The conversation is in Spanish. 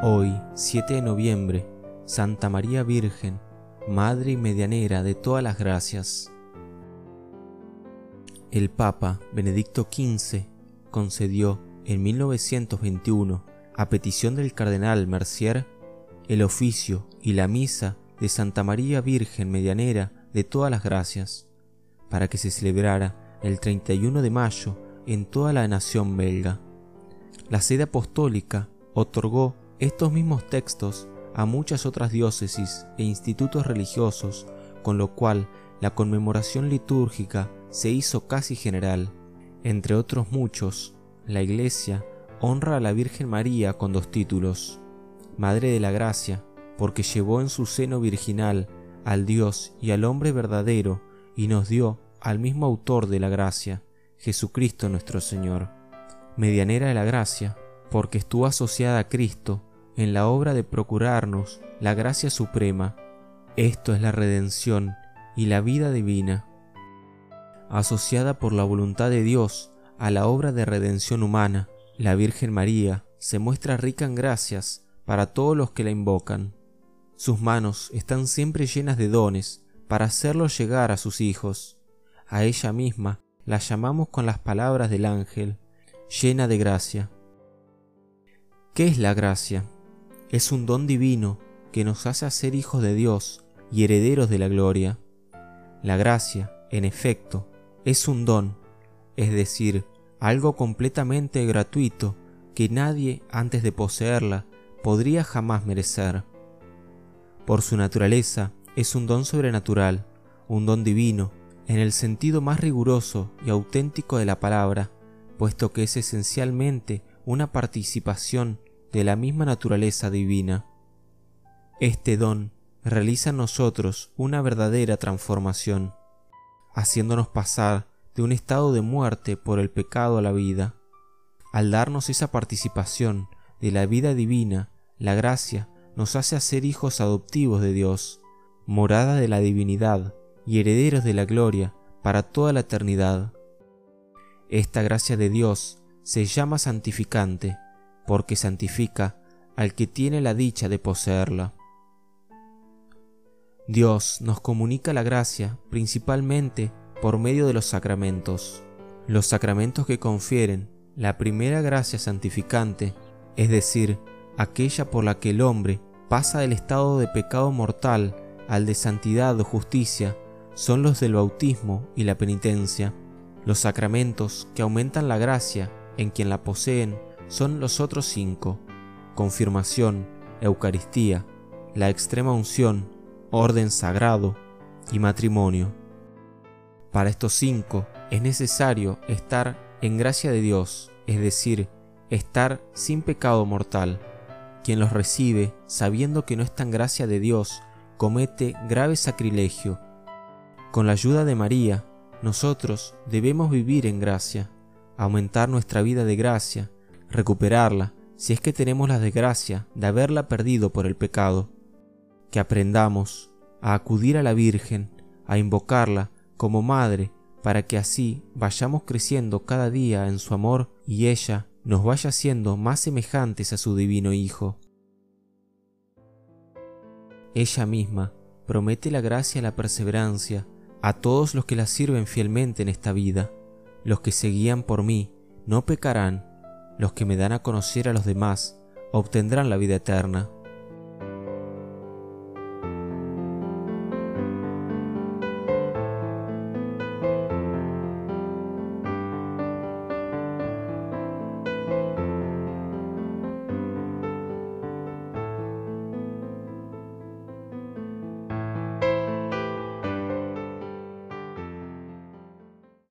Hoy, 7 de noviembre, Santa María Virgen, Madre y Medianera de todas las gracias. El Papa Benedicto XV concedió en 1921, a petición del cardenal Mercier, el oficio y la misa de Santa María Virgen Medianera de todas las gracias, para que se celebrara el 31 de mayo en toda la nación belga. La sede apostólica otorgó estos mismos textos a muchas otras diócesis e institutos religiosos, con lo cual la conmemoración litúrgica se hizo casi general. Entre otros muchos, la Iglesia honra a la Virgen María con dos títulos, Madre de la Gracia, porque llevó en su seno virginal al Dios y al hombre verdadero y nos dio al mismo autor de la gracia, Jesucristo nuestro Señor. Medianera de la gracia, porque estuvo asociada a Cristo en la obra de procurarnos la gracia suprema. Esto es la redención y la vida divina. Asociada por la voluntad de Dios a la obra de redención humana, la Virgen María se muestra rica en gracias para todos los que la invocan. Sus manos están siempre llenas de dones para hacerlos llegar a sus hijos. A ella misma la llamamos con las palabras del ángel, llena de gracia. ¿Qué es la gracia? Es un don divino que nos hace ser hijos de Dios y herederos de la gloria. La gracia, en efecto, es un don, es decir, algo completamente gratuito que nadie antes de poseerla podría jamás merecer. Por su naturaleza, es un don sobrenatural, un don divino, en el sentido más riguroso y auténtico de la palabra, puesto que es esencialmente una participación de la misma naturaleza divina. Este don realiza en nosotros una verdadera transformación, haciéndonos pasar de un estado de muerte por el pecado a la vida. Al darnos esa participación de la vida divina, la gracia nos hace hacer hijos adoptivos de Dios, morada de la divinidad y herederos de la gloria para toda la eternidad. Esta gracia de Dios se llama santificante, porque santifica al que tiene la dicha de poseerla. Dios nos comunica la gracia principalmente por medio de los sacramentos. Los sacramentos que confieren la primera gracia santificante, es decir, aquella por la que el hombre pasa del estado de pecado mortal al de santidad o justicia, son los del bautismo y la penitencia. Los sacramentos que aumentan la gracia en quien la poseen son los otros cinco, confirmación, Eucaristía, la extrema unción, orden sagrado y matrimonio. Para estos cinco es necesario estar en gracia de Dios, es decir, estar sin pecado mortal. Quien los recibe, sabiendo que no está en gracia de Dios, comete grave sacrilegio. Con la ayuda de María, nosotros debemos vivir en gracia, aumentar nuestra vida de gracia, recuperarla si es que tenemos la desgracia de haberla perdido por el pecado. Que aprendamos a acudir a la Virgen, a invocarla como Madre, para que así vayamos creciendo cada día en su amor y ella nos vaya siendo más semejantes a su divino Hijo. Ella misma promete la gracia y la perseverancia a todos los que la sirven fielmente en esta vida. Los que se guían por mí no pecarán los que me dan a conocer a los demás obtendrán la vida eterna.